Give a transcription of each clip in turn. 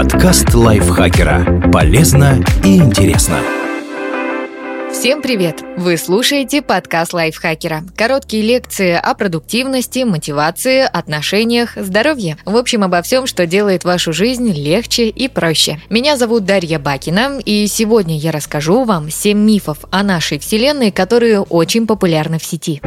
Подкаст лайфхакера. Полезно и интересно. Всем привет! Вы слушаете подкаст лайфхакера. Короткие лекции о продуктивности, мотивации, отношениях, здоровье. В общем, обо всем, что делает вашу жизнь легче и проще. Меня зовут Дарья Бакина, и сегодня я расскажу вам 7 мифов о нашей Вселенной, которые очень популярны в сети.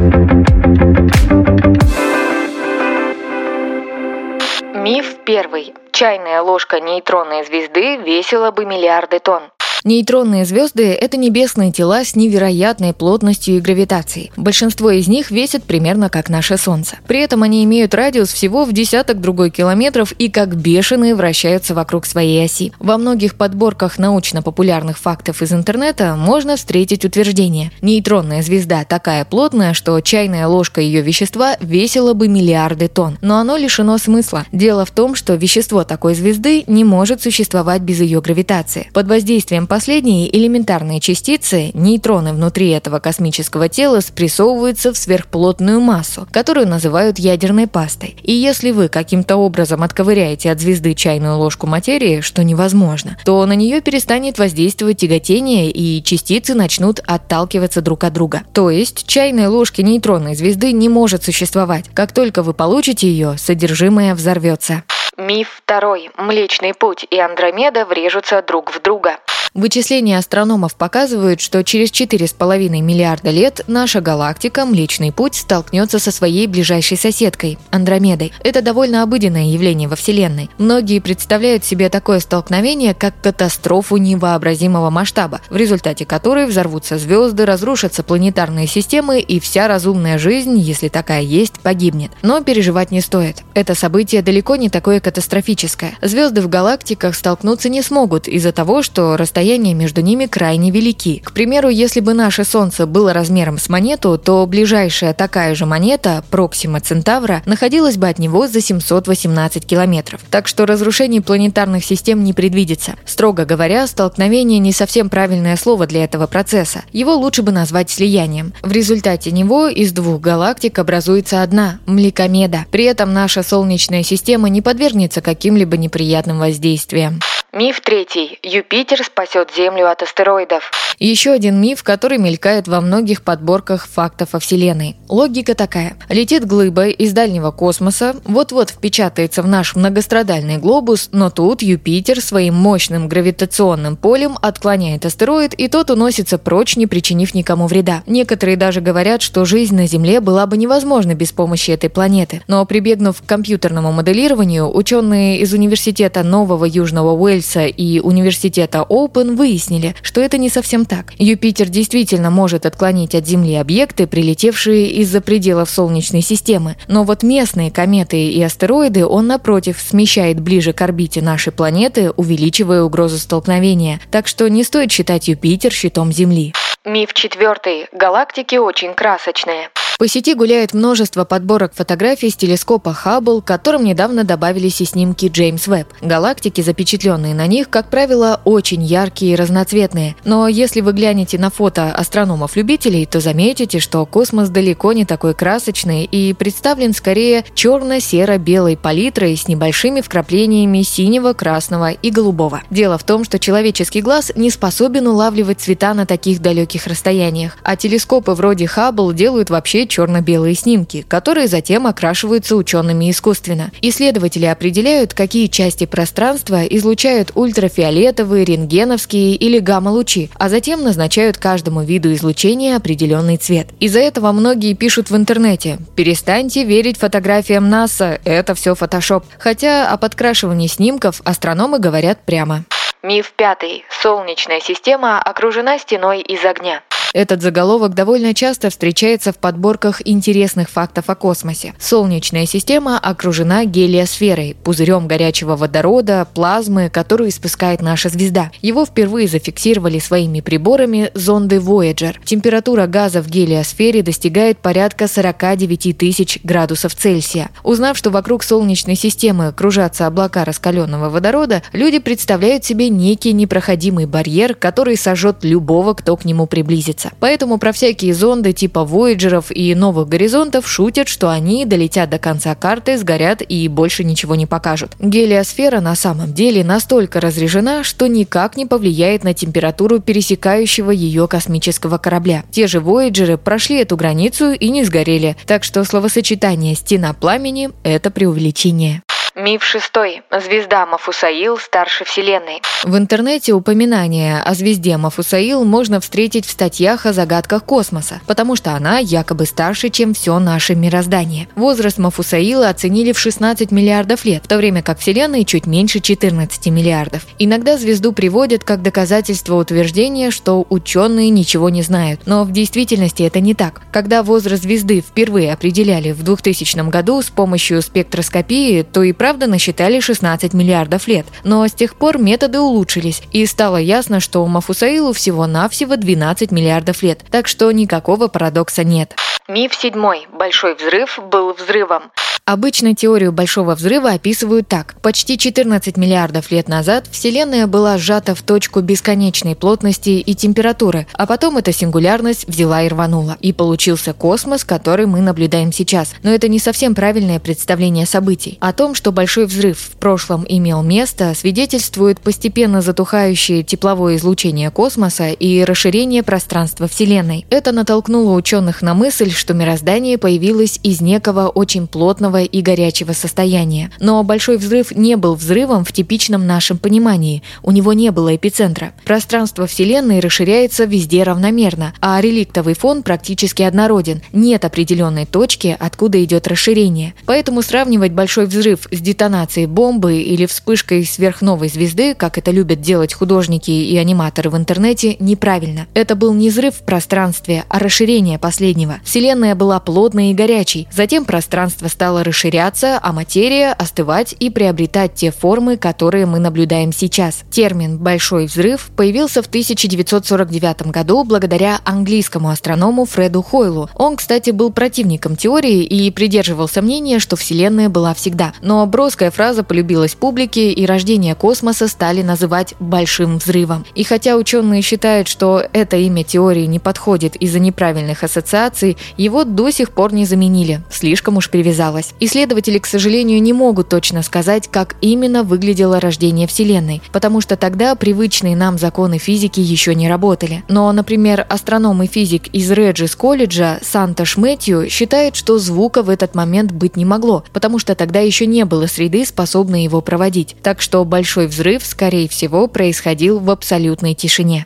Миф первый. Чайная ложка нейтронной звезды весила бы миллиарды тонн. Нейтронные звезды – это небесные тела с невероятной плотностью и гравитацией. Большинство из них весят примерно как наше Солнце. При этом они имеют радиус всего в десяток другой километров и как бешеные вращаются вокруг своей оси. Во многих подборках научно-популярных фактов из интернета можно встретить утверждение. Нейтронная звезда такая плотная, что чайная ложка ее вещества весила бы миллиарды тонн. Но оно лишено смысла. Дело в том, что вещество такой звезды не может существовать без ее гравитации. Под воздействием последние элементарные частицы, нейтроны внутри этого космического тела, спрессовываются в сверхплотную массу, которую называют ядерной пастой. И если вы каким-то образом отковыряете от звезды чайную ложку материи, что невозможно, то на нее перестанет воздействовать тяготение, и частицы начнут отталкиваться друг от друга. То есть чайной ложки нейтронной звезды не может существовать. Как только вы получите ее, содержимое взорвется. Миф второй. Млечный путь и Андромеда врежутся друг в друга. Вычисления астрономов показывают, что через 4,5 миллиарда лет наша галактика Млечный Путь столкнется со своей ближайшей соседкой – Андромедой. Это довольно обыденное явление во Вселенной. Многие представляют себе такое столкновение как катастрофу невообразимого масштаба, в результате которой взорвутся звезды, разрушатся планетарные системы и вся разумная жизнь, если такая есть, погибнет. Но переживать не стоит. Это событие далеко не такое катастрофическое. Звезды в галактиках столкнуться не смогут из-за того, что расстояния между ними крайне велики. К примеру, если бы наше Солнце было размером с монету, то ближайшая такая же монета, Проксима Центавра, находилась бы от него за 718 километров. Так что разрушений планетарных систем не предвидится. Строго говоря, столкновение не совсем правильное слово для этого процесса. Его лучше бы назвать слиянием. В результате него из двух галактик образуется одна – Млекомеда. При этом наша Солнечная система не подвергнется каким-либо неприятным воздействиям. Миф третий. Юпитер спасет Землю от астероидов. Еще один миф, который мелькает во многих подборках фактов о Вселенной. Логика такая. Летит глыба из дальнего космоса, вот-вот впечатается в наш многострадальный глобус, но тут Юпитер своим мощным гравитационным полем отклоняет астероид, и тот уносится прочь, не причинив никому вреда. Некоторые даже говорят, что жизнь на Земле была бы невозможна без помощи этой планеты. Но прибегнув к компьютерному моделированию, ученые из Университета Нового Южного Уэльса Уэльса и университета Оупен выяснили, что это не совсем так. Юпитер действительно может отклонить от Земли объекты, прилетевшие из-за пределов Солнечной системы, но вот местные кометы и астероиды он, напротив, смещает ближе к орбите нашей планеты, увеличивая угрозу столкновения. Так что не стоит считать Юпитер щитом Земли. Миф четвертый. Галактики очень красочные. По сети гуляет множество подборок фотографий с телескопа Хаббл, к которым недавно добавились и снимки Джеймс Веб. Галактики, запечатленные на них, как правило, очень яркие и разноцветные. Но если вы глянете на фото астрономов-любителей, то заметите, что космос далеко не такой красочный и представлен скорее черно-серо-белой палитрой с небольшими вкраплениями синего, красного и голубого. Дело в том, что человеческий глаз не способен улавливать цвета на таких далеких расстояниях, а телескопы вроде Хаббл делают вообще черно-белые снимки, которые затем окрашиваются учеными искусственно. Исследователи определяют, какие части пространства излучают ультрафиолетовые, рентгеновские или гамма-лучи, а затем назначают каждому виду излучения определенный цвет. Из-за этого многие пишут в интернете «Перестаньте верить фотографиям НАСА, это все фотошоп». Хотя о подкрашивании снимков астрономы говорят прямо. Миф пятый. Солнечная система окружена стеной из огня. Этот заголовок довольно часто встречается в подборках интересных фактов о космосе. Солнечная система окружена гелиосферой, пузырем горячего водорода, плазмы, которую испускает наша звезда. Его впервые зафиксировали своими приборами зонды Voyager. Температура газа в гелиосфере достигает порядка 49 тысяч градусов Цельсия. Узнав, что вокруг Солнечной системы кружатся облака раскаленного водорода, люди представляют себе некий непроходимый барьер, который сожжет любого, кто к нему приблизится. Двигаться. Поэтому про всякие зонды типа Voyager'ов и новых горизонтов шутят, что они долетят до конца карты, сгорят и больше ничего не покажут. Гелиосфера на самом деле настолько разрежена, что никак не повлияет на температуру пересекающего ее космического корабля. Те же Voyager'ы прошли эту границу и не сгорели, так что словосочетание «стена пламени» – это преувеличение. Миф шестой. Звезда Мафусаил старше Вселенной. В интернете упоминание о звезде Мафусаил можно встретить в статьях о загадках космоса, потому что она якобы старше, чем все наше мироздание. Возраст Мафусаила оценили в 16 миллиардов лет, в то время как Вселенной чуть меньше 14 миллиардов. Иногда звезду приводят как доказательство утверждения, что ученые ничего не знают. Но в действительности это не так. Когда возраст звезды впервые определяли в 2000 году с помощью спектроскопии, то и правда насчитали 16 миллиардов лет, но с тех пор методы улучшились, и стало ясно, что Мафусаилу всего-навсего 12 миллиардов лет, так что никакого парадокса нет. Миф седьмой. Большой взрыв был взрывом. Обычно теорию Большого взрыва описывают так. Почти 14 миллиардов лет назад Вселенная была сжата в точку бесконечной плотности и температуры, а потом эта сингулярность взяла и рванула. И получился космос, который мы наблюдаем сейчас. Но это не совсем правильное представление событий. О том, что Большой взрыв в прошлом имел место, свидетельствует постепенно затухающее тепловое излучение космоса и расширение пространства Вселенной. Это натолкнуло ученых на мысль, что мироздание появилось из некого очень плотного теплого и горячего состояния. Но Большой взрыв не был взрывом в типичном нашем понимании. У него не было эпицентра. Пространство Вселенной расширяется везде равномерно, а реликтовый фон практически однороден. Нет определенной точки, откуда идет расширение. Поэтому сравнивать Большой взрыв с детонацией бомбы или вспышкой сверхновой звезды, как это любят делать художники и аниматоры в интернете, неправильно. Это был не взрыв в пространстве, а расширение последнего. Вселенная была плотной и горячей, затем пространство стало расширяться, а материя остывать и приобретать те формы, которые мы наблюдаем сейчас. Термин «большой взрыв» появился в 1949 году благодаря английскому астроному Фреду Хойлу. Он, кстати, был противником теории и придерживался мнения, что Вселенная была всегда. Но броская фраза полюбилась публике, и рождение космоса стали называть «большим взрывом». И хотя ученые считают, что это имя теории не подходит из-за неправильных ассоциаций, его до сих пор не заменили, слишком уж привязалось. Исследователи, к сожалению, не могут точно сказать, как именно выглядело рождение Вселенной, потому что тогда привычные нам законы физики еще не работали. Но, например, астроном и физик из Реджис колледжа Санта Шмэтью считает, что звука в этот момент быть не могло, потому что тогда еще не было среды, способной его проводить. Так что большой взрыв, скорее всего, происходил в абсолютной тишине.